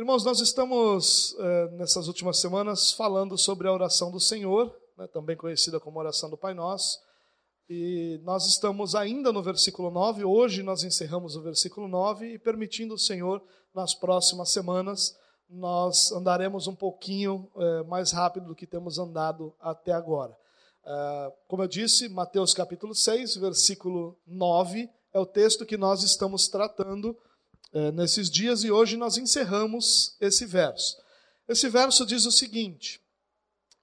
Irmãos, nós estamos eh, nessas últimas semanas falando sobre a oração do Senhor, né, também conhecida como oração do Pai Nosso. E nós estamos ainda no versículo 9, hoje nós encerramos o versículo 9 e permitindo o Senhor, nas próximas semanas, nós andaremos um pouquinho eh, mais rápido do que temos andado até agora. Eh, como eu disse, Mateus capítulo 6, versículo 9, é o texto que nós estamos tratando é, nesses dias e hoje nós encerramos esse verso. Esse verso diz o seguinte: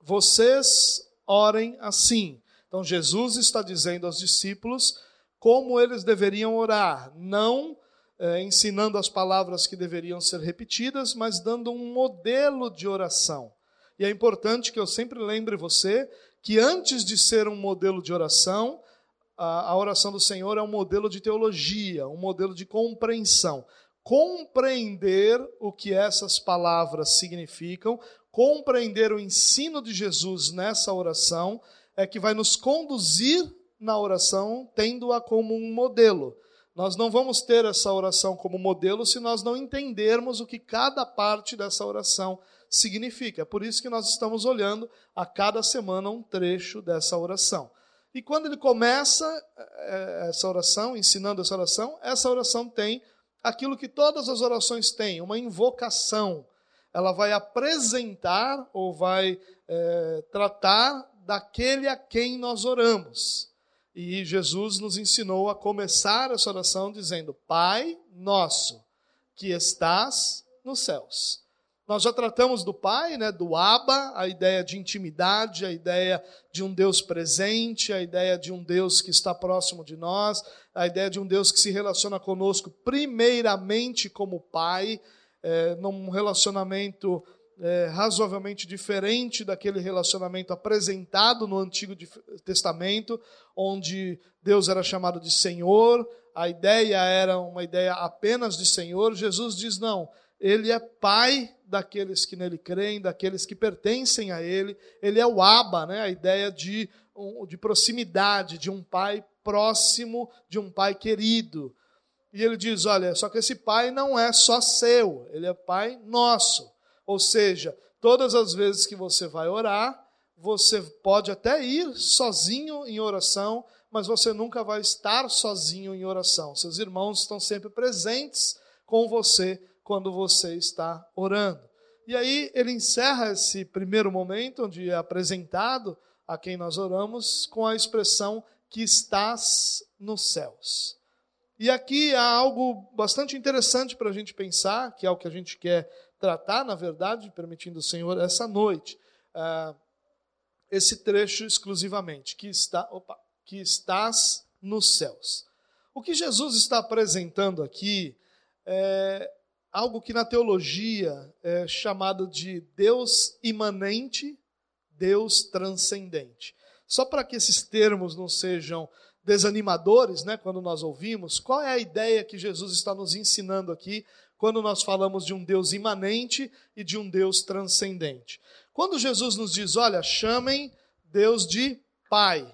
Vocês orem assim. Então Jesus está dizendo aos discípulos como eles deveriam orar, não é, ensinando as palavras que deveriam ser repetidas, mas dando um modelo de oração. E é importante que eu sempre lembre você que antes de ser um modelo de oração, a, oração do Senhor é um modelo de teologia, um modelo de compreensão. Compreender o que essas palavras significam, compreender o ensino de Jesus nessa oração, é que vai nos conduzir na oração, tendo-a como um modelo. Nós não vamos ter essa oração como modelo se nós não entendermos o que cada parte dessa oração significa. É por isso que nós estamos olhando a cada semana um trecho dessa oração. E quando ele começa eh, essa oração, ensinando essa oração, essa oração tem aquilo que todas as orações têm, uma invocação. Ela vai apresentar ou vai é, tratar daquele a quem nós oramos. E Jesus nos ensinou a começar essa oração dizendo: Pai nosso, que estás nos céus. Nós já tratamos do Pai, né, do Abba, a ideia de intimidade, a ideia de um Deus presente, a ideia de um Deus que está próximo de nós, a ideia de um Deus que se relaciona conosco primeiramente como Pai, é, num relacionamento é, razoavelmente diferente daquele relacionamento apresentado no Antigo Testamento, onde Deus era chamado de Senhor, a ideia era uma ideia apenas de Senhor. Jesus diz: não, Ele é Pai daqueles que nele creem, daqueles que pertencem a ele. Ele é o Abba, né? a ideia de, de proximidade, de um pai próximo, de um pai querido. E ele diz: olha, só que esse pai não é só seu, ele é pai nosso. Ou seja, todas as vezes que você vai orar, você pode até ir sozinho em oração, mas você nunca vai estar sozinho em oração. Seus irmãos estão sempre presentes com você quando você está orando. E aí ele encerra esse primeiro momento, onde é apresentado a quem nós oramos, com a expressão que estás nos céus. E aqui há algo bastante interessante para a gente pensar, que é o que a gente quer tratar, na verdade, permitindo o Senhor, essa noite. Uh, esse trecho exclusivamente, que, está, opa, que estás nos céus. O que Jesus está apresentando aqui é, algo que na teologia é chamado de Deus imanente, Deus transcendente. Só para que esses termos não sejam desanimadores, né, quando nós ouvimos, qual é a ideia que Jesus está nos ensinando aqui quando nós falamos de um Deus imanente e de um Deus transcendente? Quando Jesus nos diz, olha, chamem Deus de Pai,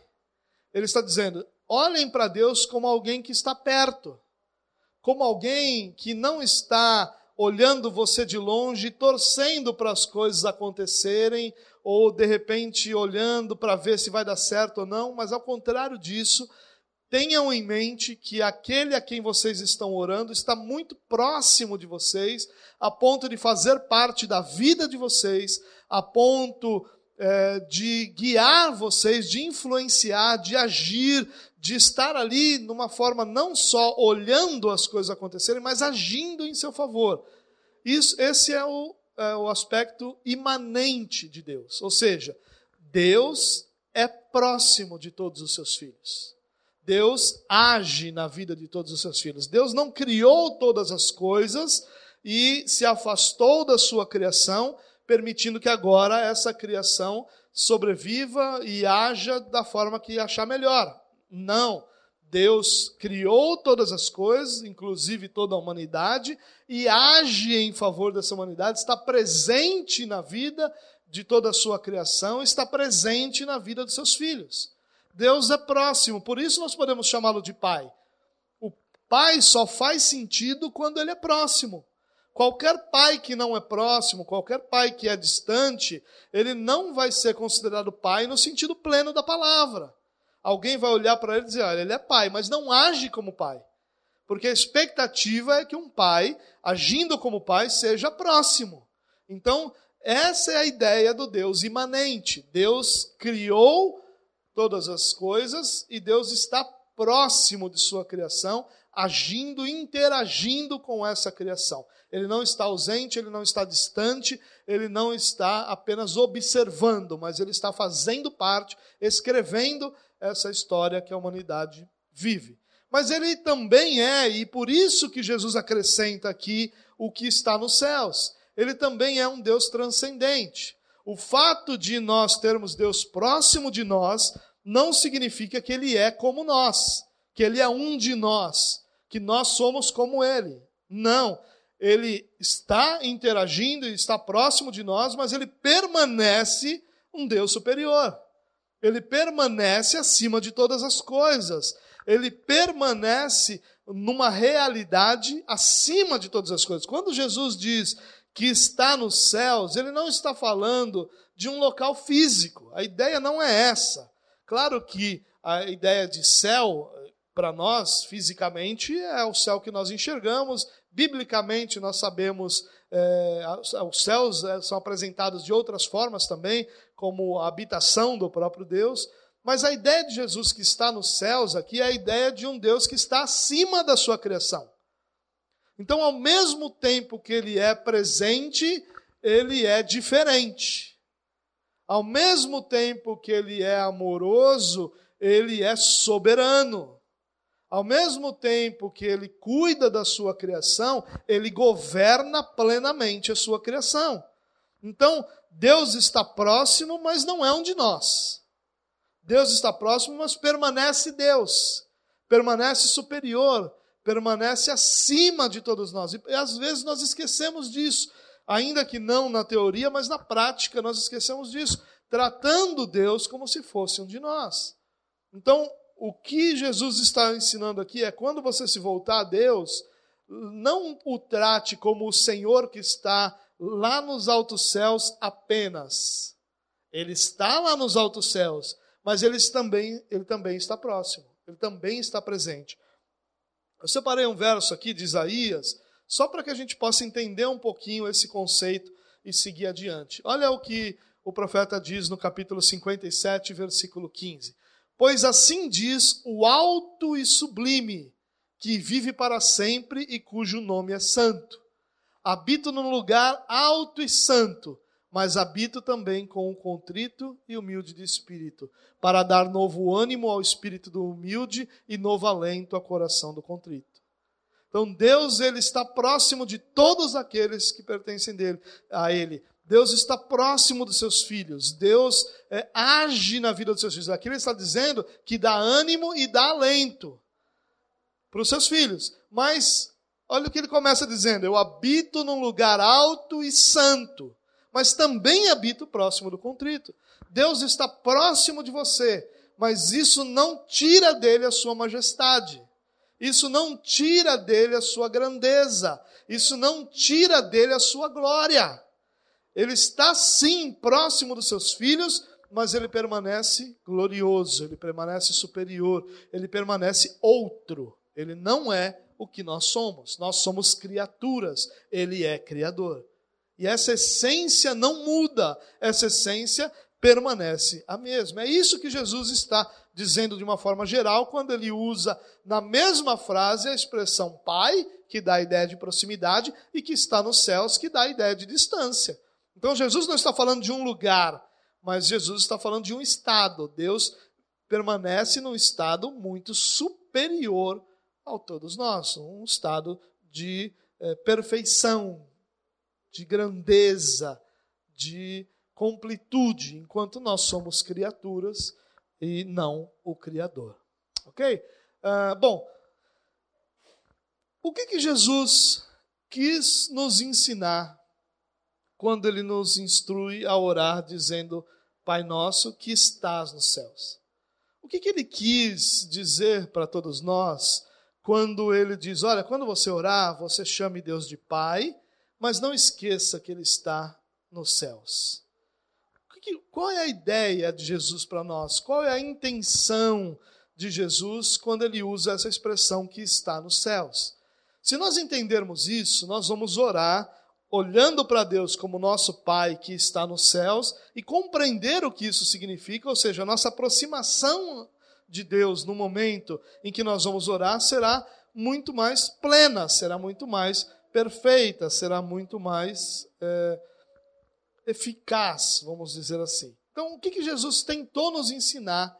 ele está dizendo, olhem para Deus como alguém que está perto como alguém que não está olhando você de longe, torcendo para as coisas acontecerem, ou de repente olhando para ver se vai dar certo ou não, mas ao contrário disso, tenham em mente que aquele a quem vocês estão orando está muito próximo de vocês, a ponto de fazer parte da vida de vocês, a ponto é, de guiar vocês, de influenciar, de agir, de estar ali numa forma não só olhando as coisas acontecerem, mas agindo em seu favor. Isso, esse é o, é o aspecto imanente de Deus. Ou seja, Deus é próximo de todos os seus filhos. Deus age na vida de todos os seus filhos. Deus não criou todas as coisas e se afastou da sua criação, permitindo que agora essa criação sobreviva e haja da forma que achar melhor. Não. Deus criou todas as coisas, inclusive toda a humanidade, e age em favor dessa humanidade, está presente na vida de toda a sua criação, está presente na vida dos seus filhos. Deus é próximo, por isso nós podemos chamá-lo de Pai. O Pai só faz sentido quando ele é próximo. qualquer pai que não é próximo, qualquer pai que é distante, ele não vai ser considerado pai no sentido pleno da palavra. Alguém vai olhar para ele e dizer: olha, ele é pai, mas não age como pai. Porque a expectativa é que um pai, agindo como pai, seja próximo. Então, essa é a ideia do Deus imanente. Deus criou todas as coisas e Deus está próximo de sua criação, agindo, interagindo com essa criação. Ele não está ausente, ele não está distante, ele não está apenas observando, mas ele está fazendo parte, escrevendo essa história que a humanidade vive. Mas ele também é, e por isso que Jesus acrescenta aqui o que está nos céus. Ele também é um Deus transcendente. O fato de nós termos Deus próximo de nós não significa que ele é como nós, que ele é um de nós, que nós somos como ele. Não. Ele está interagindo está próximo de nós, mas ele permanece um Deus superior. Ele permanece acima de todas as coisas. Ele permanece numa realidade acima de todas as coisas. Quando Jesus diz que está nos céus, ele não está falando de um local físico. A ideia não é essa. Claro que a ideia de céu, para nós, fisicamente, é o céu que nós enxergamos. Biblicamente, nós sabemos, é, os céus é, são apresentados de outras formas também, como a habitação do próprio Deus. Mas a ideia de Jesus que está nos céus aqui é a ideia de um Deus que está acima da sua criação. Então, ao mesmo tempo que ele é presente, ele é diferente. Ao mesmo tempo que ele é amoroso, ele é soberano. Ao mesmo tempo que ele cuida da sua criação, ele governa plenamente a sua criação. Então, Deus está próximo, mas não é um de nós. Deus está próximo, mas permanece Deus, permanece superior, permanece acima de todos nós. E às vezes nós esquecemos disso ainda que não na teoria, mas na prática nós esquecemos disso, tratando Deus como se fosse um de nós. Então, o que Jesus está ensinando aqui é quando você se voltar a Deus, não o trate como o Senhor que está lá nos altos céus apenas. Ele está lá nos altos céus, mas ele também, ele também está próximo, ele também está presente. Eu separei um verso aqui de Isaías, só para que a gente possa entender um pouquinho esse conceito e seguir adiante. Olha o que o profeta diz no capítulo 57, versículo 15: Pois assim diz o alto e sublime, que vive para sempre e cujo nome é santo. Habito num lugar alto e santo, mas habito também com o contrito e humilde de espírito, para dar novo ânimo ao espírito do humilde e novo alento ao coração do contrito. Então Deus ele está próximo de todos aqueles que pertencem dele, a Ele. Deus está próximo dos seus filhos. Deus é, age na vida dos seus filhos. Aqui ele está dizendo que dá ânimo e dá alento para os seus filhos. Mas olha o que ele começa dizendo: Eu habito num lugar alto e santo, mas também habito próximo do contrito. Deus está próximo de você, mas isso não tira dele a sua majestade. Isso não tira dele a sua grandeza. Isso não tira dele a sua glória. Ele está sim próximo dos seus filhos, mas ele permanece glorioso, ele permanece superior, ele permanece outro. Ele não é o que nós somos. Nós somos criaturas, ele é criador. E essa essência não muda, essa essência permanece a mesma. É isso que Jesus está dizendo de uma forma geral quando ele usa na mesma frase a expressão Pai, que dá a ideia de proximidade, e que está nos céus, que dá a ideia de distância. Então Jesus não está falando de um lugar, mas Jesus está falando de um estado. Deus permanece num estado muito superior ao todos nós, um estado de é, perfeição, de grandeza, de completude, enquanto nós somos criaturas e não o Criador. Ok? Uh, bom, o que, que Jesus quis nos ensinar quando ele nos instrui a orar dizendo: Pai nosso que estás nos céus? O que, que ele quis dizer para todos nós quando ele diz: Olha, quando você orar, você chame Deus de Pai, mas não esqueça que Ele está nos céus. Qual é a ideia de Jesus para nós? Qual é a intenção de Jesus quando ele usa essa expressão que está nos céus? Se nós entendermos isso, nós vamos orar olhando para Deus como nosso Pai que está nos céus e compreender o que isso significa, ou seja, a nossa aproximação de Deus no momento em que nós vamos orar será muito mais plena, será muito mais perfeita, será muito mais é, eficaz, vamos dizer assim. Então, o que, que Jesus tentou nos ensinar,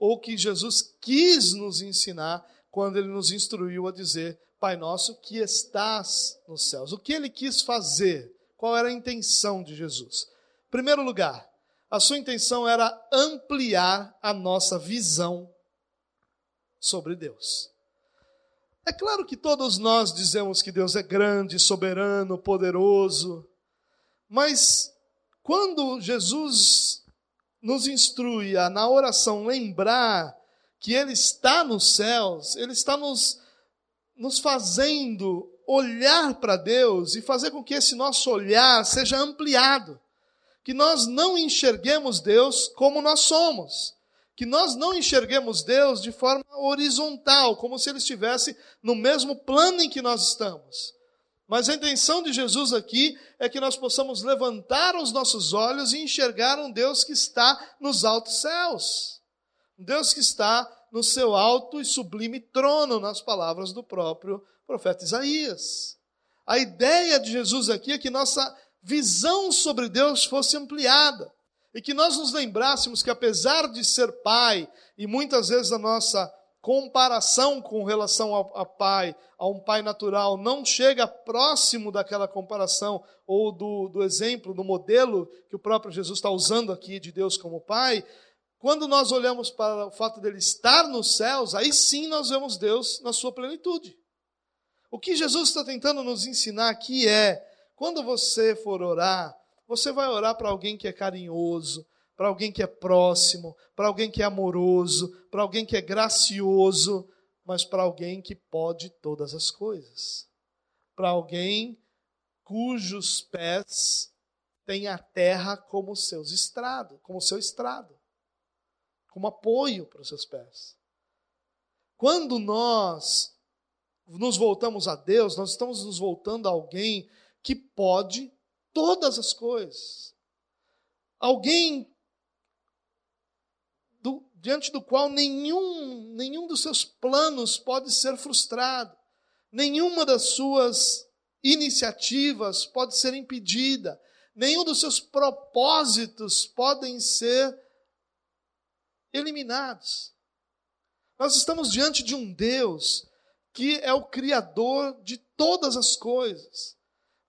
ou que Jesus quis nos ensinar, quando ele nos instruiu a dizer Pai nosso que estás nos céus. O que ele quis fazer? Qual era a intenção de Jesus? Primeiro lugar, a sua intenção era ampliar a nossa visão sobre Deus. É claro que todos nós dizemos que Deus é grande, soberano, poderoso, mas quando Jesus nos instrui a, na oração, lembrar que Ele está nos céus, Ele está nos nos fazendo olhar para Deus e fazer com que esse nosso olhar seja ampliado. Que nós não enxerguemos Deus como nós somos. Que nós não enxerguemos Deus de forma horizontal, como se Ele estivesse no mesmo plano em que nós estamos. Mas a intenção de Jesus aqui é que nós possamos levantar os nossos olhos e enxergar um Deus que está nos altos céus. Um Deus que está no seu alto e sublime trono, nas palavras do próprio profeta Isaías. A ideia de Jesus aqui é que nossa visão sobre Deus fosse ampliada e que nós nos lembrássemos que, apesar de ser pai, e muitas vezes a nossa comparação com relação ao, a pai, a um pai natural, não chega próximo daquela comparação ou do, do exemplo, do modelo que o próprio Jesus está usando aqui de Deus como pai, quando nós olhamos para o fato dele estar nos céus, aí sim nós vemos Deus na sua plenitude. O que Jesus está tentando nos ensinar aqui é: quando você for orar, você vai orar para alguém que é carinhoso, para alguém que é próximo, para alguém que é amoroso, para alguém que é gracioso, mas para alguém que pode todas as coisas. Para alguém cujos pés têm a terra como seus estrado, como seu estrado como apoio para os seus pés. Quando nós nos voltamos a Deus, nós estamos nos voltando a alguém que pode todas as coisas. Alguém do, diante do qual nenhum, nenhum dos seus planos pode ser frustrado, nenhuma das suas iniciativas pode ser impedida, nenhum dos seus propósitos podem ser eliminados. Nós estamos diante de um Deus que é o Criador de todas as coisas,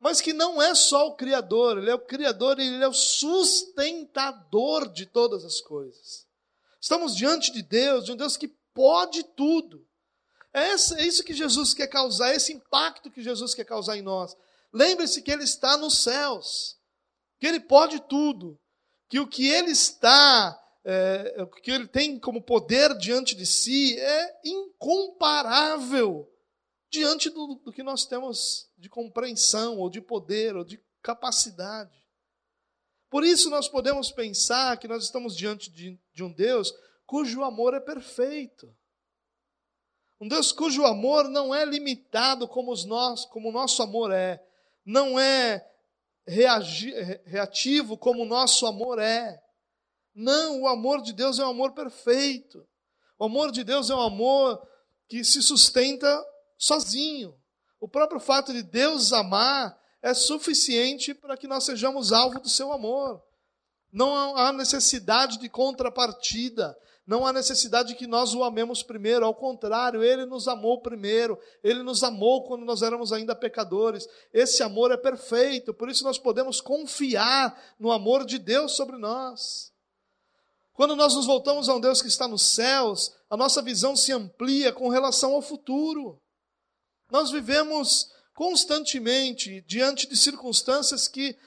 mas que não é só o Criador, Ele é o Criador e Ele é o sustentador de todas as coisas. Estamos diante de Deus, de um Deus que pode tudo. É, é isso que Jesus quer causar, esse impacto que Jesus quer causar em nós. Lembre-se que Ele está nos céus, que Ele pode tudo, que o que Ele está é, o que ele tem como poder diante de si é incomparável diante do, do que nós temos de compreensão, ou de poder, ou de capacidade. Por isso nós podemos pensar que nós estamos diante de, de um Deus cujo amor é perfeito. Um Deus cujo amor não é limitado como, os nós, como o nosso amor é, não é reagi, reativo como o nosso amor é. Não, o amor de Deus é um amor perfeito. O amor de Deus é um amor que se sustenta sozinho. O próprio fato de Deus amar é suficiente para que nós sejamos alvo do seu amor. Não há necessidade de contrapartida. Não há necessidade de que nós o amemos primeiro. Ao contrário, ele nos amou primeiro. Ele nos amou quando nós éramos ainda pecadores. Esse amor é perfeito. Por isso nós podemos confiar no amor de Deus sobre nós. Quando nós nos voltamos a um Deus que está nos céus, a nossa visão se amplia com relação ao futuro. Nós vivemos constantemente diante de circunstâncias que,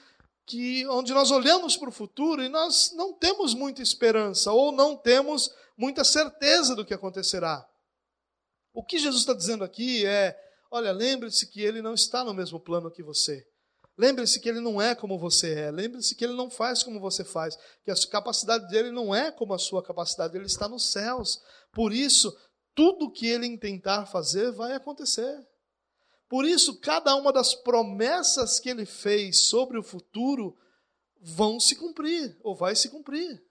que onde nós olhamos para o futuro e nós não temos muita esperança ou não temos muita certeza do que acontecerá. O que Jesus está dizendo aqui é: olha, lembre-se que ele não está no mesmo plano que você. Lembre-se que ele não é como você é. Lembre-se que ele não faz como você faz. Que a capacidade dele não é como a sua capacidade. Ele está nos céus. Por isso, tudo que ele intentar fazer vai acontecer. Por isso, cada uma das promessas que ele fez sobre o futuro vão se cumprir, ou vai se cumprir.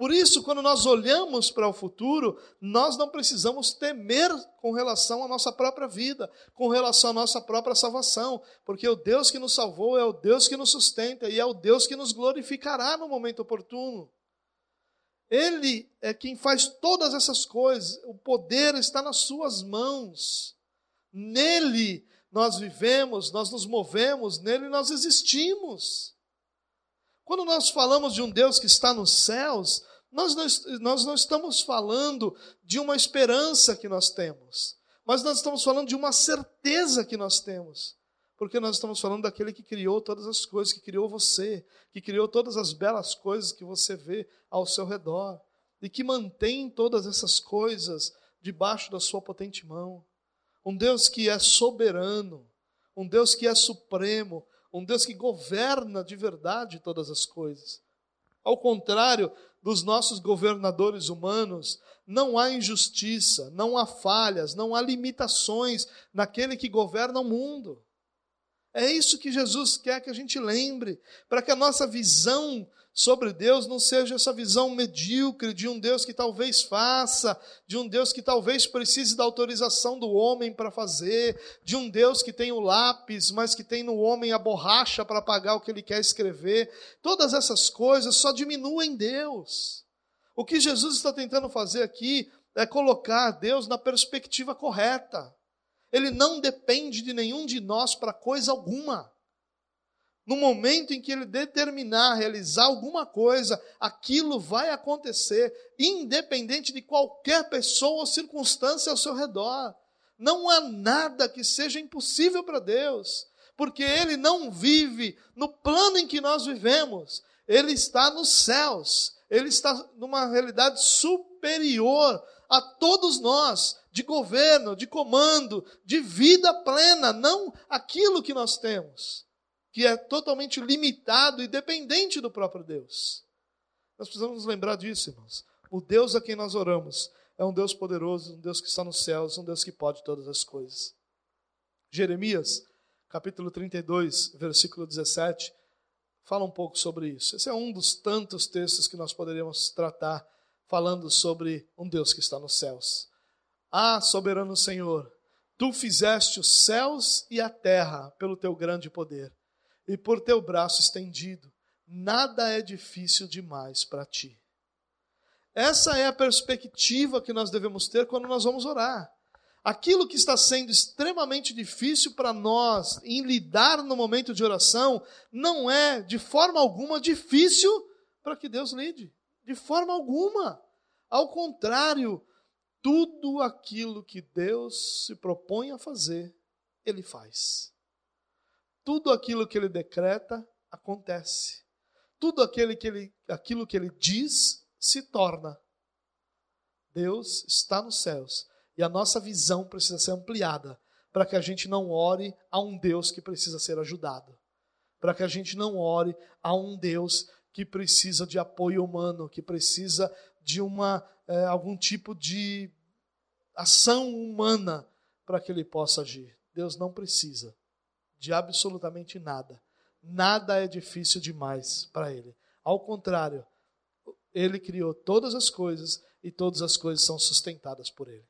Por isso, quando nós olhamos para o futuro, nós não precisamos temer com relação à nossa própria vida, com relação à nossa própria salvação, porque o Deus que nos salvou é o Deus que nos sustenta e é o Deus que nos glorificará no momento oportuno. Ele é quem faz todas essas coisas, o poder está nas Suas mãos. Nele nós vivemos, nós nos movemos, nele nós existimos. Quando nós falamos de um Deus que está nos céus, nós não, nós não estamos falando de uma esperança que nós temos, mas nós estamos falando de uma certeza que nós temos. Porque nós estamos falando daquele que criou todas as coisas, que criou você, que criou todas as belas coisas que você vê ao seu redor, e que mantém todas essas coisas debaixo da sua potente mão. Um Deus que é soberano, um Deus que é supremo, um Deus que governa de verdade todas as coisas. Ao contrário dos nossos governadores humanos, não há injustiça, não há falhas, não há limitações naquele que governa o mundo. É isso que Jesus quer que a gente lembre, para que a nossa visão sobre Deus não seja essa visão medíocre de um Deus que talvez faça, de um Deus que talvez precise da autorização do homem para fazer, de um Deus que tem o lápis, mas que tem no homem a borracha para pagar o que ele quer escrever. Todas essas coisas só diminuem Deus. O que Jesus está tentando fazer aqui é colocar Deus na perspectiva correta. Ele não depende de nenhum de nós para coisa alguma. No momento em que ele determinar realizar alguma coisa, aquilo vai acontecer, independente de qualquer pessoa ou circunstância ao seu redor. Não há nada que seja impossível para Deus, porque Ele não vive no plano em que nós vivemos, Ele está nos céus, Ele está numa realidade superior a todos nós, de governo, de comando, de vida plena, não aquilo que nós temos que é totalmente limitado e dependente do próprio Deus. Nós precisamos nos lembrar disso, irmãos. O Deus a quem nós oramos é um Deus poderoso, um Deus que está nos céus, um Deus que pode todas as coisas. Jeremias, capítulo 32, versículo 17, fala um pouco sobre isso. Esse é um dos tantos textos que nós poderíamos tratar falando sobre um Deus que está nos céus. Ah, soberano Senhor, tu fizeste os céus e a terra pelo teu grande poder e por teu braço estendido. Nada é difícil demais para ti. Essa é a perspectiva que nós devemos ter quando nós vamos orar. Aquilo que está sendo extremamente difícil para nós em lidar no momento de oração não é de forma alguma difícil para que Deus lide. De forma alguma. Ao contrário, tudo aquilo que Deus se propõe a fazer, Ele faz tudo aquilo que ele decreta acontece. Tudo aquele que ele, aquilo que ele diz se torna. Deus está nos céus e a nossa visão precisa ser ampliada para que a gente não ore a um Deus que precisa ser ajudado, para que a gente não ore a um Deus que precisa de apoio humano, que precisa de uma é, algum tipo de ação humana para que ele possa agir. Deus não precisa de absolutamente nada. Nada é difícil demais para ele. Ao contrário, ele criou todas as coisas e todas as coisas são sustentadas por ele.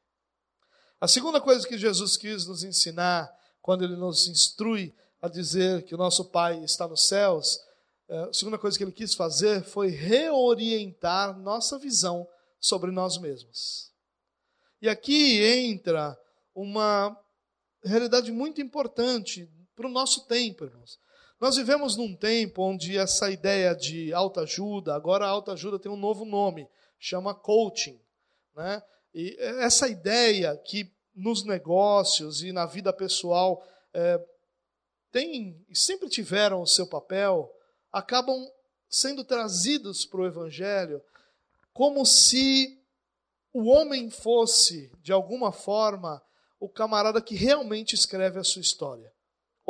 A segunda coisa que Jesus quis nos ensinar quando ele nos instrui a dizer que o nosso Pai está nos céus, é, a segunda coisa que ele quis fazer foi reorientar nossa visão sobre nós mesmos. E aqui entra uma realidade muito importante para o nosso tempo, irmãos. Nós vivemos num tempo onde essa ideia de autoajuda, agora a autoajuda tem um novo nome, chama coaching. Né? E essa ideia que nos negócios e na vida pessoal é, tem sempre tiveram o seu papel, acabam sendo trazidos para o Evangelho como se o homem fosse, de alguma forma, o camarada que realmente escreve a sua história.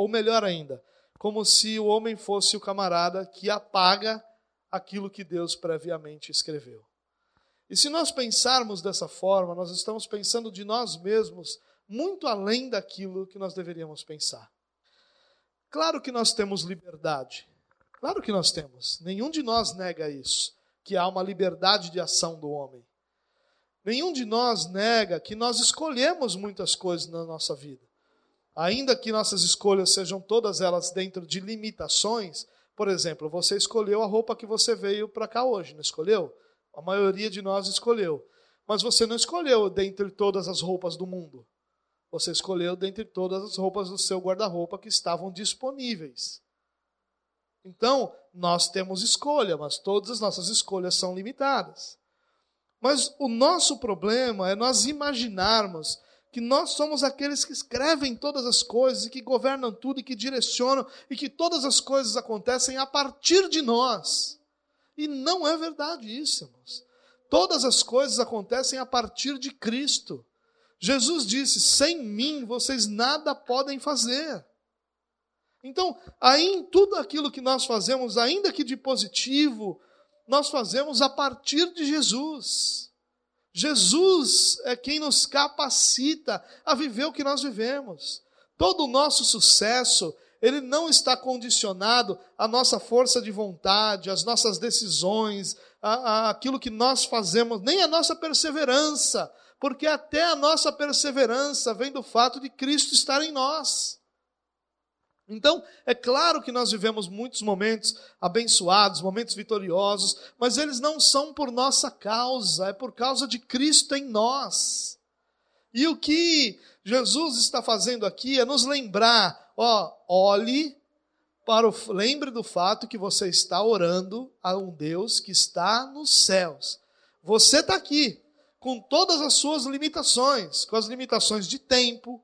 Ou melhor ainda, como se o homem fosse o camarada que apaga aquilo que Deus previamente escreveu. E se nós pensarmos dessa forma, nós estamos pensando de nós mesmos muito além daquilo que nós deveríamos pensar. Claro que nós temos liberdade. Claro que nós temos. Nenhum de nós nega isso, que há uma liberdade de ação do homem. Nenhum de nós nega que nós escolhemos muitas coisas na nossa vida. Ainda que nossas escolhas sejam todas elas dentro de limitações, por exemplo, você escolheu a roupa que você veio para cá hoje, não escolheu? A maioria de nós escolheu. Mas você não escolheu dentre todas as roupas do mundo. Você escolheu dentre todas as roupas do seu guarda-roupa que estavam disponíveis. Então, nós temos escolha, mas todas as nossas escolhas são limitadas. Mas o nosso problema é nós imaginarmos que nós somos aqueles que escrevem todas as coisas e que governam tudo e que direcionam e que todas as coisas acontecem a partir de nós. E não é verdade isso, irmãos. Todas as coisas acontecem a partir de Cristo. Jesus disse: sem mim vocês nada podem fazer. Então, aí em tudo aquilo que nós fazemos, ainda que de positivo, nós fazemos a partir de Jesus. Jesus é quem nos capacita a viver o que nós vivemos. Todo o nosso sucesso, ele não está condicionado à nossa força de vontade, às nossas decisões, a aquilo que nós fazemos, nem à nossa perseverança, porque até a nossa perseverança vem do fato de Cristo estar em nós. Então, é claro que nós vivemos muitos momentos abençoados, momentos vitoriosos, mas eles não são por nossa causa, é por causa de Cristo em nós. E o que Jesus está fazendo aqui é nos lembrar, ó, olhe para o lembre do fato que você está orando a um Deus que está nos céus. Você está aqui com todas as suas limitações, com as limitações de tempo,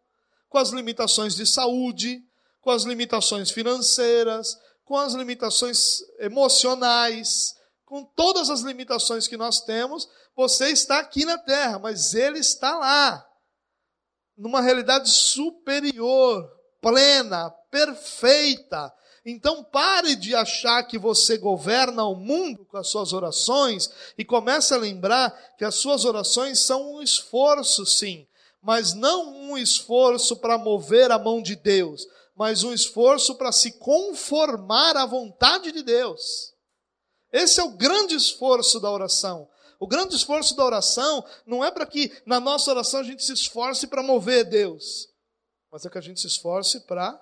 com as limitações de saúde, com as limitações financeiras, com as limitações emocionais, com todas as limitações que nós temos, você está aqui na terra, mas ele está lá, numa realidade superior, plena, perfeita. Então pare de achar que você governa o mundo com as suas orações e comece a lembrar que as suas orações são um esforço, sim, mas não um esforço para mover a mão de Deus, mas um esforço para se conformar à vontade de Deus. Esse é o grande esforço da oração. O grande esforço da oração não é para que na nossa oração a gente se esforce para mover Deus, mas é que a gente se esforce para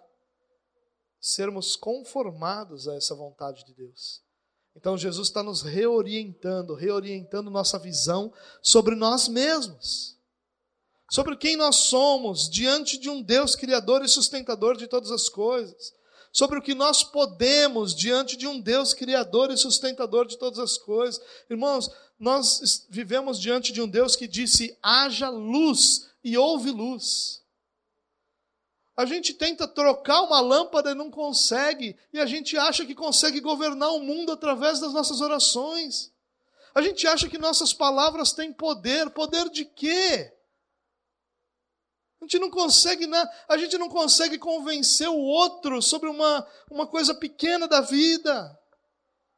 sermos conformados a essa vontade de Deus. Então Jesus está nos reorientando, reorientando nossa visão sobre nós mesmos sobre quem nós somos diante de um Deus criador e sustentador de todas as coisas, sobre o que nós podemos diante de um Deus criador e sustentador de todas as coisas. Irmãos, nós vivemos diante de um Deus que disse: haja luz e houve luz. A gente tenta trocar uma lâmpada e não consegue, e a gente acha que consegue governar o mundo através das nossas orações. A gente acha que nossas palavras têm poder. Poder de quê? A gente não consegue, a gente não consegue convencer o outro sobre uma, uma coisa pequena da vida.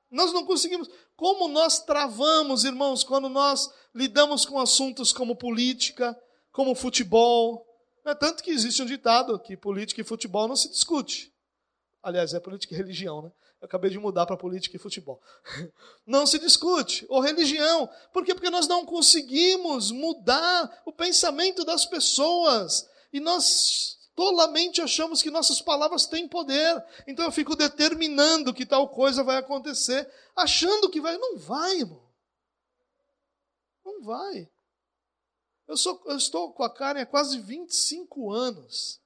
Nós não conseguimos. Como nós travamos, irmãos, quando nós lidamos com assuntos como política, como futebol. É tanto que existe um ditado que política e futebol não se discute. Aliás, é política e religião, né? Eu acabei de mudar para política e futebol. Não se discute. Ou religião. Por quê? Porque nós não conseguimos mudar o pensamento das pessoas. E nós tolamente achamos que nossas palavras têm poder. Então eu fico determinando que tal coisa vai acontecer, achando que vai. Não vai, irmão. Não vai. Eu, sou, eu estou com a Karen há quase 25 anos.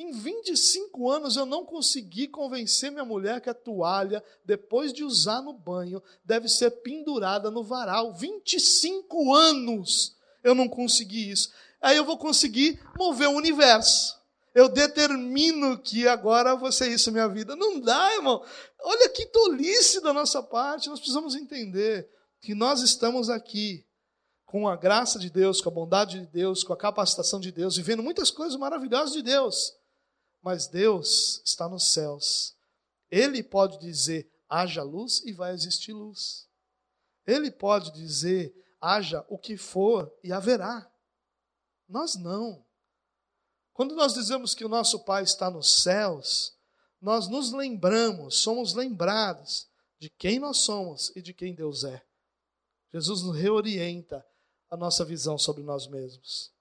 Em 25 anos eu não consegui convencer minha mulher que a toalha, depois de usar no banho, deve ser pendurada no varal. 25 anos eu não consegui isso. Aí eu vou conseguir mover o universo. Eu determino que agora vou ser isso minha vida. Não dá, irmão. Olha que tolice da nossa parte. Nós precisamos entender que nós estamos aqui com a graça de Deus, com a bondade de Deus, com a capacitação de Deus, vivendo muitas coisas maravilhosas de Deus mas Deus está nos céus. Ele pode dizer: haja luz e vai existir luz. Ele pode dizer: haja o que for e haverá. Nós não. Quando nós dizemos que o nosso Pai está nos céus, nós nos lembramos, somos lembrados de quem nós somos e de quem Deus é. Jesus nos reorienta a nossa visão sobre nós mesmos.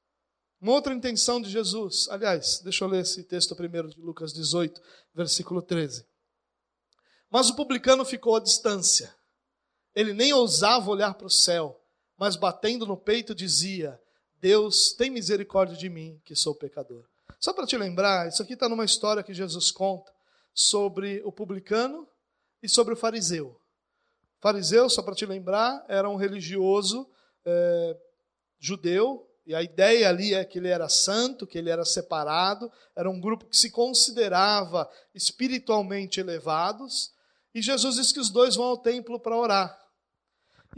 Uma outra intenção de Jesus, aliás, deixa eu ler esse texto primeiro de Lucas 18, versículo 13. Mas o publicano ficou à distância. Ele nem ousava olhar para o céu, mas batendo no peito dizia: Deus, tem misericórdia de mim, que sou pecador. Só para te lembrar, isso aqui está numa história que Jesus conta sobre o publicano e sobre o fariseu. O fariseu, só para te lembrar, era um religioso é, judeu, e a ideia ali é que ele era santo, que ele era separado, era um grupo que se considerava espiritualmente elevados, e Jesus diz que os dois vão ao templo para orar.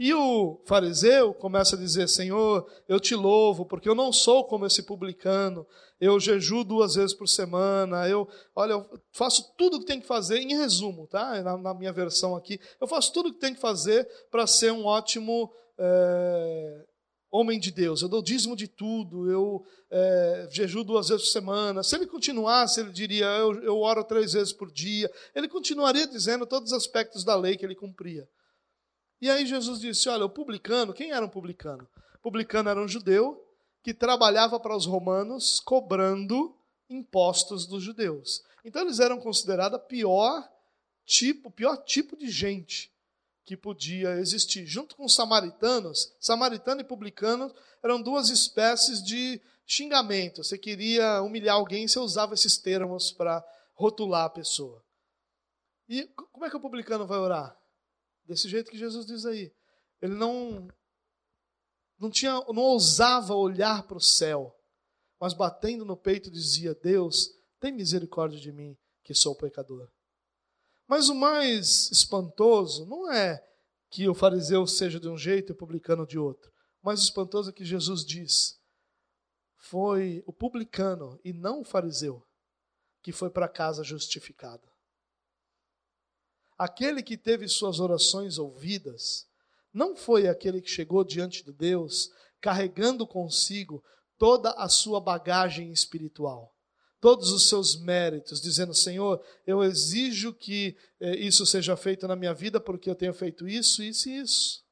E o fariseu começa a dizer: Senhor, eu te louvo, porque eu não sou como esse publicano, eu jejuo duas vezes por semana, eu, olha, eu faço tudo o que tem que fazer, em resumo, tá? Na, na, minha versão aqui, eu faço tudo o que tem que fazer para ser um ótimo é, homem de Deus. Eu dou dízimo de tudo, eu é, jejuo duas vezes por semana. Se ele continuasse, ele diria: eu, eu oro três vezes por dia. Ele continuaria dizendo todos os aspectos da lei que ele cumpria. E aí Jesus disse: Olha, o publicano, quem era um publicano? O publicano era um judeu que trabalhava para os romanos cobrando impostos dos judeus. Então eles eram considerados pior tipo, pior tipo de gente que podia existir. Junto com os samaritanos, samaritano e publicano eram duas espécies de xingamento. Você queria humilhar alguém, você usava esses termos para rotular a pessoa. E como é que o publicano vai orar? Desse jeito que Jesus diz aí. Ele não não tinha, não ousava olhar para o céu, mas batendo no peito dizia: Deus, tem misericórdia de mim, que sou pecador. Mas o mais espantoso não é que o fariseu seja de um jeito e o publicano de outro. O mais espantoso é que Jesus diz: foi o publicano e não o fariseu que foi para casa justificado. Aquele que teve suas orações ouvidas não foi aquele que chegou diante de Deus carregando consigo toda a sua bagagem espiritual, todos os seus méritos, dizendo: Senhor, eu exijo que eh, isso seja feito na minha vida porque eu tenho feito isso, isso e isso.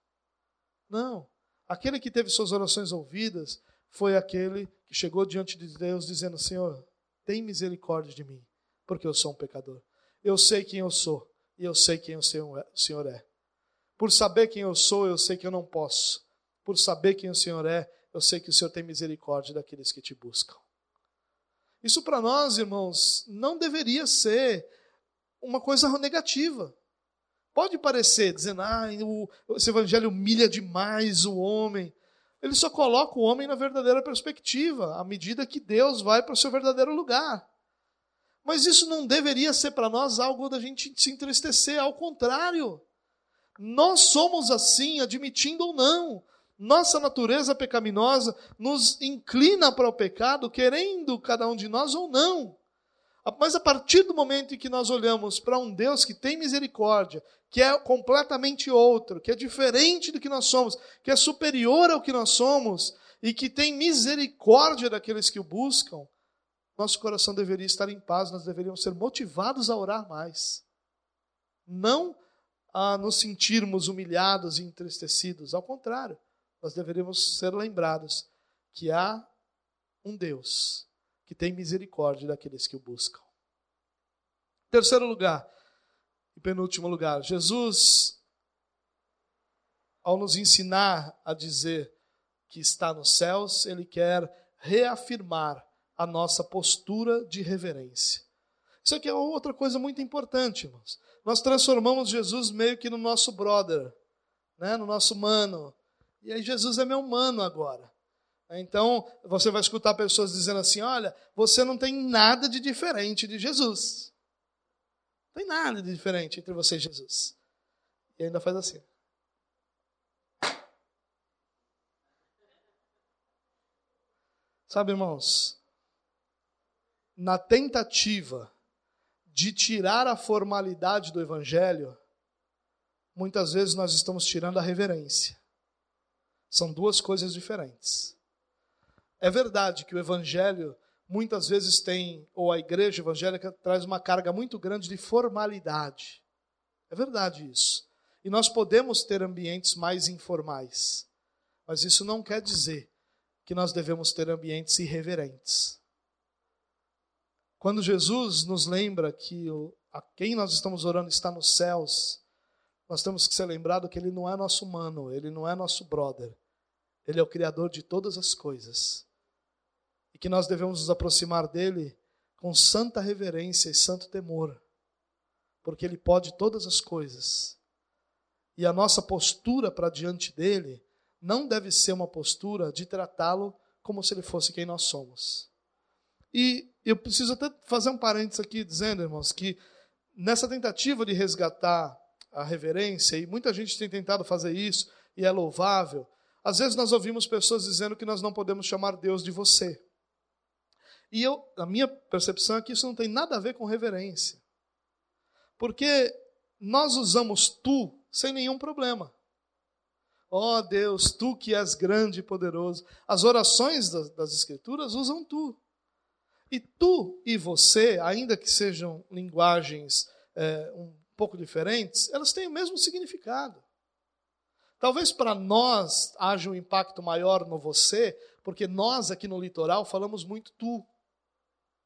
Não. Aquele que teve suas orações ouvidas foi aquele que chegou diante de Deus dizendo: Senhor, tem misericórdia de mim, porque eu sou um pecador. Eu sei quem eu sou e eu sei quem o Senhor é. Por saber quem eu sou, eu sei que eu não posso. Por saber quem o Senhor é, eu sei que o Senhor tem misericórdia daqueles que te buscam. Isso para nós, irmãos, não deveria ser uma coisa negativa. Pode parecer, dizendo, ah, o, esse evangelho humilha demais o homem. Ele só coloca o homem na verdadeira perspectiva, à medida que Deus vai para o seu verdadeiro lugar. Mas isso não deveria ser para nós algo da gente se entristecer, ao contrário. Nós somos assim, admitindo ou não. Nossa natureza pecaminosa nos inclina para o pecado, querendo cada um de nós ou não. Mas a partir do momento em que nós olhamos para um Deus que tem misericórdia, que é completamente outro, que é diferente do que nós somos, que é superior ao que nós somos e que tem misericórdia daqueles que o buscam, nosso coração deveria estar em paz, nós deveríamos ser motivados a orar mais. Não a nos sentirmos humilhados e entristecidos, ao contrário, nós deveríamos ser lembrados que há um Deus que tem misericórdia daqueles que o buscam. Terceiro lugar, e penúltimo lugar, Jesus, ao nos ensinar a dizer que está nos céus, ele quer reafirmar a nossa postura de reverência. Isso aqui é outra coisa muito importante, irmãos. Nós transformamos Jesus meio que no nosso brother, né? no nosso mano. E aí Jesus é meu mano agora. Então, você vai escutar pessoas dizendo assim: olha, você não tem nada de diferente de Jesus. Não tem nada de diferente entre você e Jesus. E ainda faz assim. Sabe, irmãos, na tentativa de tirar a formalidade do evangelho, muitas vezes nós estamos tirando a reverência. São duas coisas diferentes. É verdade que o evangelho muitas vezes tem, ou a igreja evangélica traz uma carga muito grande de formalidade. É verdade isso. E nós podemos ter ambientes mais informais. Mas isso não quer dizer que nós devemos ter ambientes irreverentes. Quando Jesus nos lembra que o, a quem nós estamos orando está nos céus, nós temos que ser lembrado que ele não é nosso humano, ele não é nosso brother. Ele é o criador de todas as coisas. E que nós devemos nos aproximar dele com santa reverência e santo temor, porque ele pode todas as coisas. E a nossa postura para diante dele não deve ser uma postura de tratá-lo como se ele fosse quem nós somos. E eu preciso até fazer um parênteses aqui dizendo, irmãos, que nessa tentativa de resgatar a reverência, e muita gente tem tentado fazer isso, e é louvável, às vezes nós ouvimos pessoas dizendo que nós não podemos chamar Deus de você. E eu, a minha percepção é que isso não tem nada a ver com reverência. Porque nós usamos tu sem nenhum problema. Ó oh Deus, tu que és grande e poderoso. As orações das, das, Escrituras usam tu. E tu e você, ainda que sejam linguagens é, um pouco diferentes, elas têm o mesmo significado. Talvez para nós haja um impacto maior no você, porque nós aqui no litoral falamos muito tu.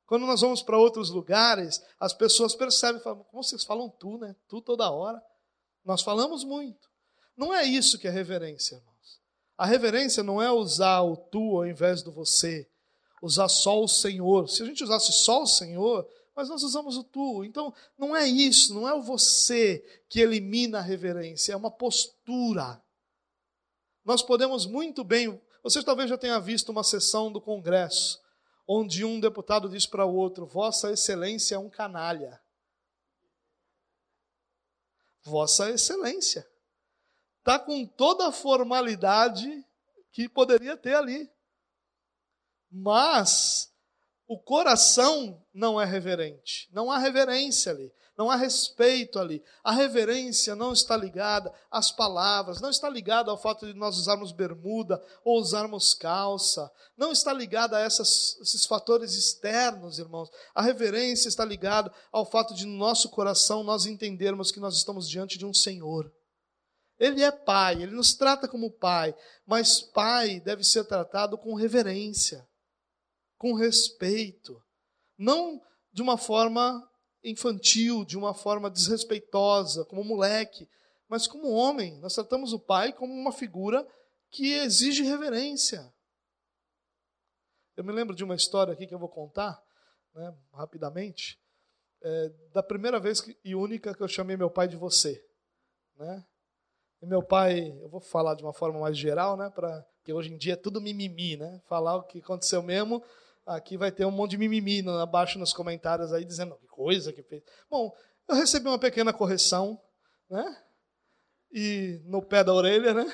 Quando nós vamos para outros lugares, as pessoas percebem, falam, como vocês falam tu, né? Tu toda hora. Nós falamos muito. Não é isso que é reverência, irmãos. A reverência não é usar o tu ao invés do você, usar só o Senhor. Se a gente usasse só o Senhor, mas nós usamos o tu. Então, não é isso, não é o você que elimina a reverência, é uma postura. Nós podemos muito bem, você talvez já tenha visto uma sessão do Congresso, onde um deputado diz para o outro: Vossa Excelência é um canalha. Vossa Excelência está com toda a formalidade que poderia ter ali. Mas o coração não é reverente. Não há reverência ali. Não há respeito ali. A reverência não está ligada às palavras, não está ligada ao fato de nós usarmos bermuda ou usarmos calça. Não está ligada a essas, esses fatores externos, irmãos. A reverência está ligada ao fato de no nosso coração nós entendermos que nós estamos diante de um Senhor ele é pai, ele nos trata como pai, mas pai deve ser tratado com reverência, com respeito, não de uma forma infantil, de uma forma desrespeitosa, como moleque, mas como homem. Nós tratamos o pai como uma figura que exige reverência. Eu me lembro de uma história aqui que eu vou contar, né, rapidamente, é, da primeira vez que, e única que eu chamei meu pai de você. Né? E meu pai, eu vou falar de uma forma mais geral, né? Pra, porque hoje em dia é tudo mimimi, né? Falar o que aconteceu mesmo, aqui vai ter um monte de mimimi abaixo nos comentários aí, dizendo que coisa que fez. Bom, eu recebi uma pequena correção, né? E no pé da orelha, né?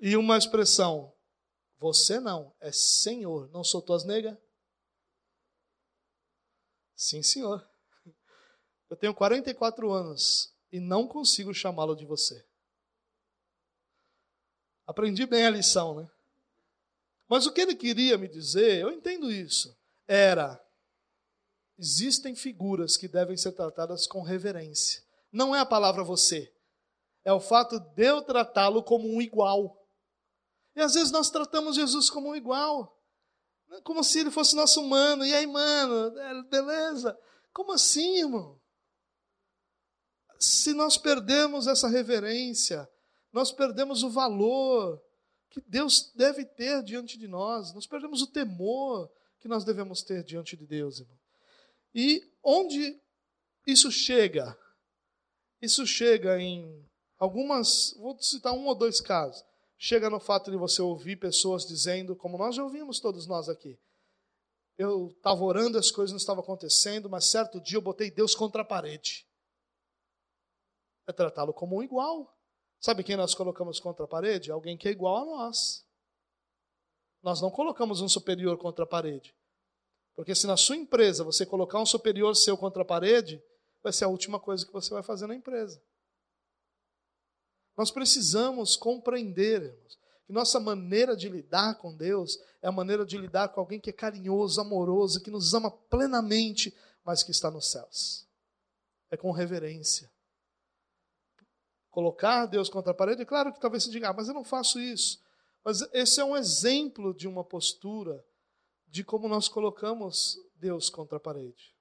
E uma expressão: Você não, é Senhor. Não sou tuas negas? Sim, senhor. Eu tenho 44 anos e não consigo chamá-lo de você. Aprendi bem a lição, né? Mas o que ele queria me dizer, eu entendo isso, era: existem figuras que devem ser tratadas com reverência. Não é a palavra você, é o fato de eu tratá-lo como um igual. E às vezes nós tratamos Jesus como um igual, como se ele fosse nosso humano. E aí, mano, é, beleza? Como assim, irmão? Se nós perdemos essa reverência, nós perdemos o valor que Deus deve ter diante de nós, nós perdemos o temor que nós devemos ter diante de Deus, irmão. E onde isso chega? Isso chega em algumas, vou citar um ou dois casos. Chega no fato de você ouvir pessoas dizendo, como nós já ouvimos todos nós aqui, eu estava orando, as coisas não estavam acontecendo, mas certo dia eu botei Deus contra a parede. É tratá-lo como um igual. Sabe quem nós colocamos contra a parede? Alguém que é igual a nós. Nós não colocamos um superior contra a parede. Porque se na sua empresa você colocar um superior seu contra a parede, vai ser a última coisa que você vai fazer na empresa. Nós precisamos compreender, irmãos, que nossa maneira de lidar com Deus é a maneira de lidar com alguém que é carinhoso, amoroso, que nos ama plenamente, mas que está nos céus. É com reverência. Colocar Deus contra a parede, claro que talvez você diga, ah, mas eu não faço isso. Mas esse é um exemplo de uma postura de como nós colocamos Deus contra a parede.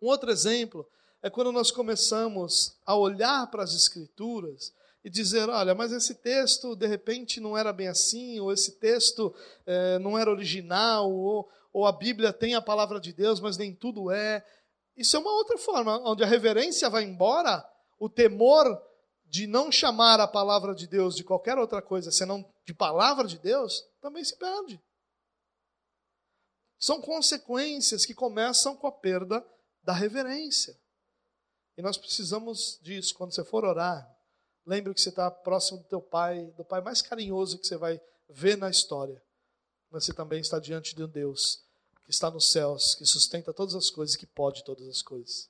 Um outro exemplo é quando nós começamos a olhar para as Escrituras e dizer: olha, mas esse texto de repente não era bem assim, ou esse texto é, não era original, ou, ou a Bíblia tem a palavra de Deus, mas nem tudo é. Isso é uma outra forma, onde a reverência vai embora, o temor de não chamar a palavra de Deus de qualquer outra coisa senão de palavra de Deus, também se perde. São consequências que começam com a perda da reverência. E nós precisamos disso. Quando você for orar, lembre que você está próximo do teu pai, do pai mais carinhoso que você vai ver na história. Mas você também está diante de um Deus que está nos céus, que sustenta todas as coisas, que pode todas as coisas.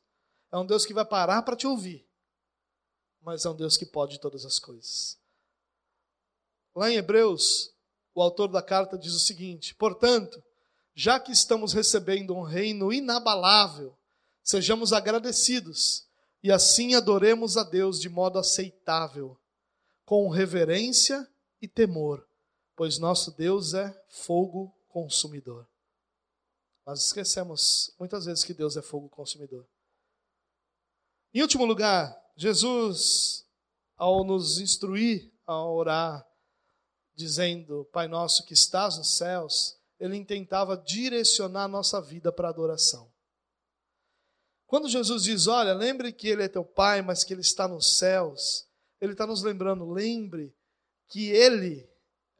É um Deus que vai parar para te ouvir, mas é um Deus que pode todas as coisas. Lá em Hebreus, o autor da carta diz o seguinte: portanto, já que estamos recebendo um reino inabalável, sejamos agradecidos e assim adoremos a Deus de modo aceitável, com reverência e temor, pois nosso Deus é fogo consumidor. Nós esquecemos muitas vezes que Deus é fogo consumidor. Em último lugar, Jesus, ao nos instruir a orar, dizendo: Pai nosso que estás nos céus, ele tentava direcionar a nossa vida para a adoração. Quando Jesus diz: Olha, lembre que Ele é teu Pai, mas que Ele está nos céus, Ele está nos lembrando, lembre que Ele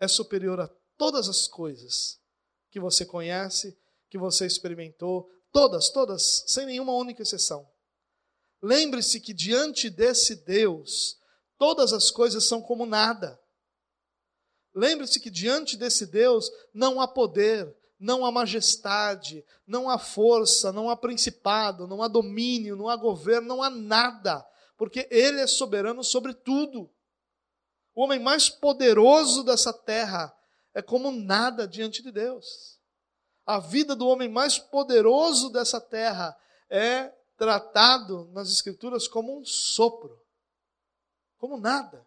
é superior a todas as coisas que você conhece, que você experimentou, todas, todas, sem nenhuma única exceção. Lembre-se que diante desse Deus, todas as coisas são como nada. Lembre-se que diante desse Deus não há poder, não há majestade, não há força, não há principado, não há domínio, não há governo, não há nada, porque Ele é soberano sobre tudo. O homem mais poderoso dessa terra é como nada diante de Deus. A vida do homem mais poderoso dessa terra é tratado nas Escrituras como um sopro, como nada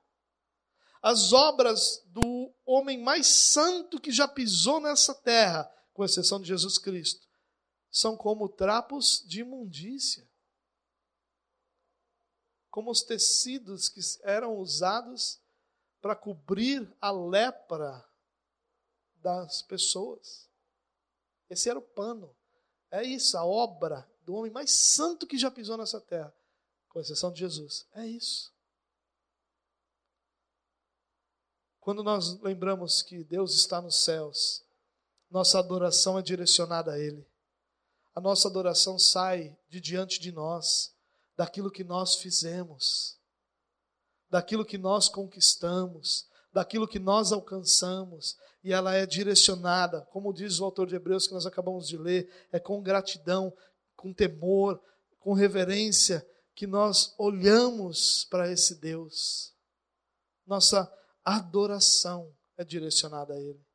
as obras do homem mais santo que já pisou nessa terra, com exceção de Jesus Cristo, são como trapos de imundícia. Como os tecidos que eram usados para cobrir a lepra das pessoas. Esse era o pano. É isso, a obra do homem mais santo que já pisou nessa terra, com exceção de Jesus. É isso. Quando nós lembramos que Deus está nos céus, nossa adoração é direcionada a Ele. A nossa adoração sai de diante de nós, daquilo que nós fizemos, daquilo que nós conquistamos, daquilo que nós alcançamos, e ela é direcionada, como diz o autor de Hebreus que nós acabamos de ler, é com gratidão, com temor, com reverência que nós olhamos para esse Deus. Nossa adoração é direcionada a Ele.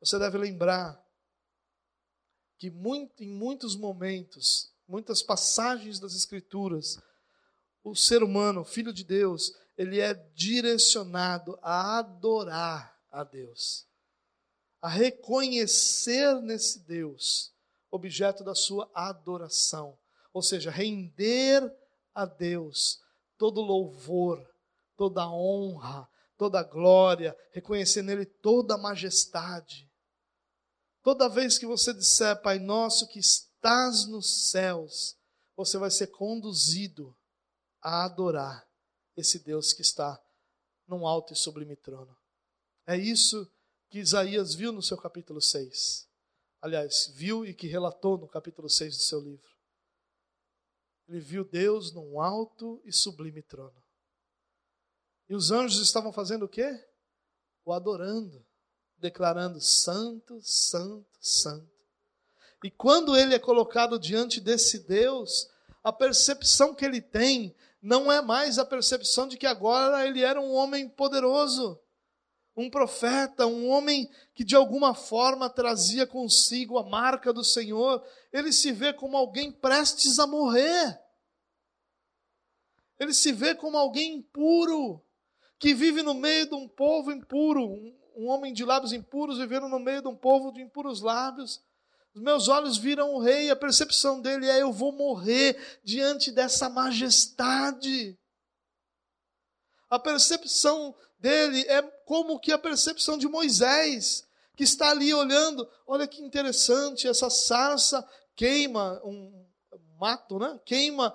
Você deve lembrar que muito, em muitos momentos, muitas passagens das Escrituras, o ser humano, o filho de Deus, ele é direcionado a adorar a Deus, a reconhecer nesse Deus objeto da sua adoração, ou seja, render a Deus todo louvor, toda honra, toda glória, reconhecer nele toda a majestade. Toda vez que você disser, Pai nosso que estás nos céus, você vai ser conduzido a adorar esse Deus que está num alto e sublime trono. É isso que Isaías viu no seu capítulo 6. Aliás, viu e que relatou no capítulo 6 do seu livro. Ele viu Deus num alto e sublime trono. E os anjos estavam fazendo o quê? O adorando, declarando: Santo, Santo, Santo. E quando ele é colocado diante desse Deus, a percepção que ele tem não é mais a percepção de que agora ele era um homem poderoso, um profeta, um homem que de alguma forma trazia consigo a marca do Senhor. Ele se vê como alguém prestes a morrer. Ele se vê como alguém impuro, que vive no meio de um povo impuro, um, um homem de lábios impuros vivendo no meio de um povo de impuros lábios. Os meus olhos viram o rei, a percepção dele é: eu vou morrer diante dessa majestade. A percepção dele é como que a percepção de Moisés, que está ali olhando, olha que interessante, essa sarça queima um mato, né? Queima,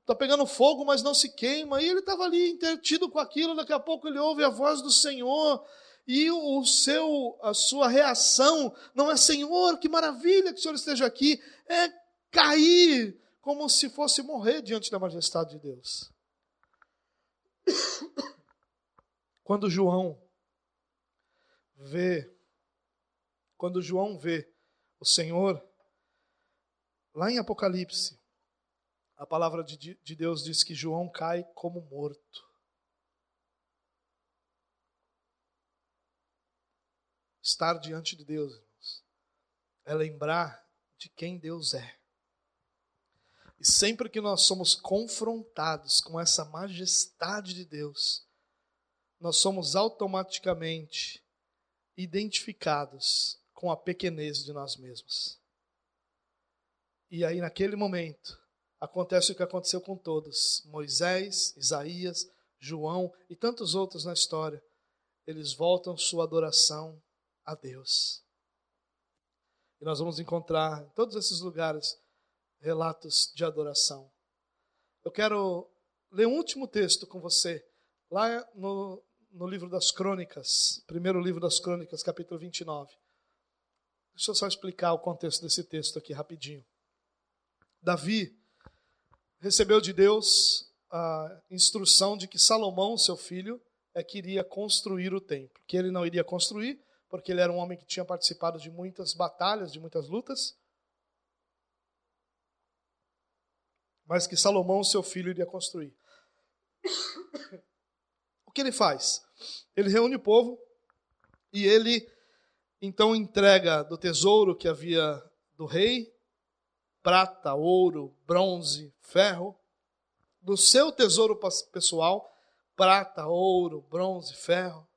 está pegando fogo, mas não se queima. E ele estava ali intertido com aquilo, daqui a pouco ele ouve a voz do Senhor e o seu, a sua reação não é Senhor, que maravilha que o Senhor esteja aqui, é cair como se fosse morrer diante da majestade de Deus. Quando João vê, quando João vê o Senhor, lá em Apocalipse, a palavra de, de Deus diz que João cai como morto. Estar diante de Deus, irmãos, é lembrar de quem Deus é. E sempre que nós somos confrontados com essa majestade de Deus, nós somos automaticamente identificados com a pequenez de nós mesmos. E aí, naquele momento, acontece o que aconteceu com todos: Moisés, Isaías, João e tantos outros na história. Eles voltam sua adoração a Deus. E nós vamos encontrar em todos esses lugares relatos de adoração. Eu quero ler um último texto com você, lá no, no livro das Crônicas, primeiro livro das Crônicas, capítulo 29. Deixa eu só explicar o contexto desse texto aqui rapidinho. Davi recebeu de Deus a instrução de que Salomão, seu filho, é que iria construir o templo, que ele não iria construir, porque ele era um homem que tinha participado de muitas batalhas, de muitas lutas. Mas que Salomão, seu filho, iria construir. Que ele faz? Ele reúne o povo e ele então entrega do tesouro que havia do rei prata, ouro, bronze, ferro, do seu tesouro pessoal, prata, ouro, bronze, ferro,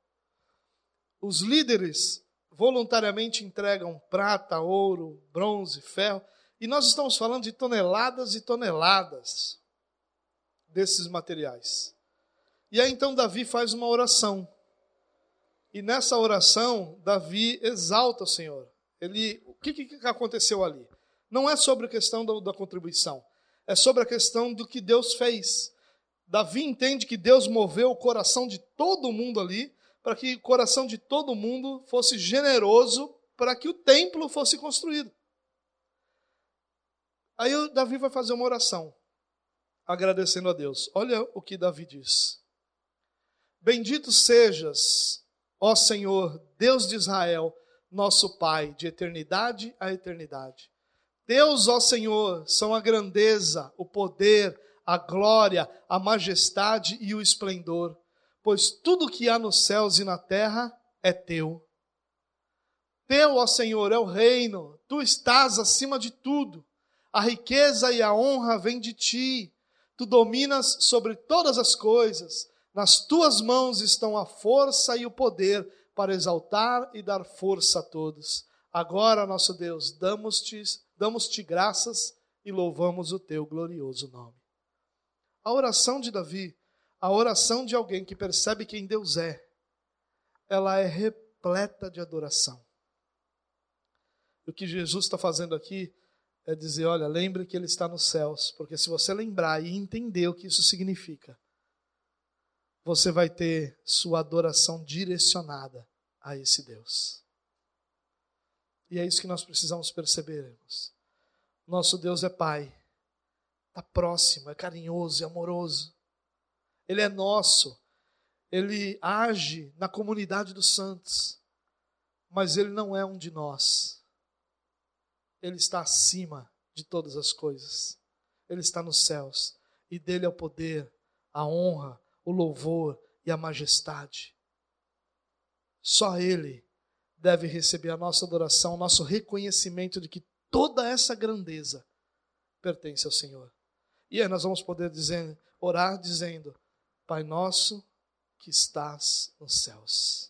os líderes voluntariamente entregam prata, ouro, bronze, ferro, e nós estamos falando de toneladas e toneladas desses materiais. E aí então Davi faz uma oração. E nessa oração, Davi exalta o Senhor. Ele, o que, que aconteceu ali? Não é sobre a questão da, da contribuição, é sobre a questão do que Deus fez. Davi entende que Deus moveu o coração de todo mundo ali para que o coração de todo mundo fosse generoso para que o templo fosse construído. Aí Davi vai fazer uma oração, agradecendo a Deus. Olha o que Davi diz: Bendito sejas, ó Senhor, Deus de Israel, nosso Pai, de eternidade a eternidade. Deus, ó Senhor, são a grandeza, o poder, a glória, a majestade e o esplendor pois tudo que há nos céus e na terra é teu. Teu, ó Senhor, é o reino, tu estás acima de tudo. A riqueza e a honra vêm de ti. Tu dominas sobre todas as coisas. Nas tuas mãos estão a força e o poder para exaltar e dar força a todos. Agora, nosso Deus, damos-te damos -te graças e louvamos o teu glorioso nome. A oração de Davi a oração de alguém que percebe quem Deus é, ela é repleta de adoração. O que Jesus está fazendo aqui é dizer: olha, lembre que Ele está nos céus, porque se você lembrar e entender o que isso significa, você vai ter sua adoração direcionada a esse Deus. E é isso que nós precisamos perceber, irmãos. Nosso Deus é Pai, está próximo, é carinhoso, é amoroso. Ele é nosso, ele age na comunidade dos santos, mas ele não é um de nós. Ele está acima de todas as coisas. Ele está nos céus. E dele é o poder, a honra, o louvor e a majestade. Só Ele deve receber a nossa adoração, o nosso reconhecimento de que toda essa grandeza pertence ao Senhor. E aí nós vamos poder dizer, orar dizendo: Pai nosso que estás nos céus.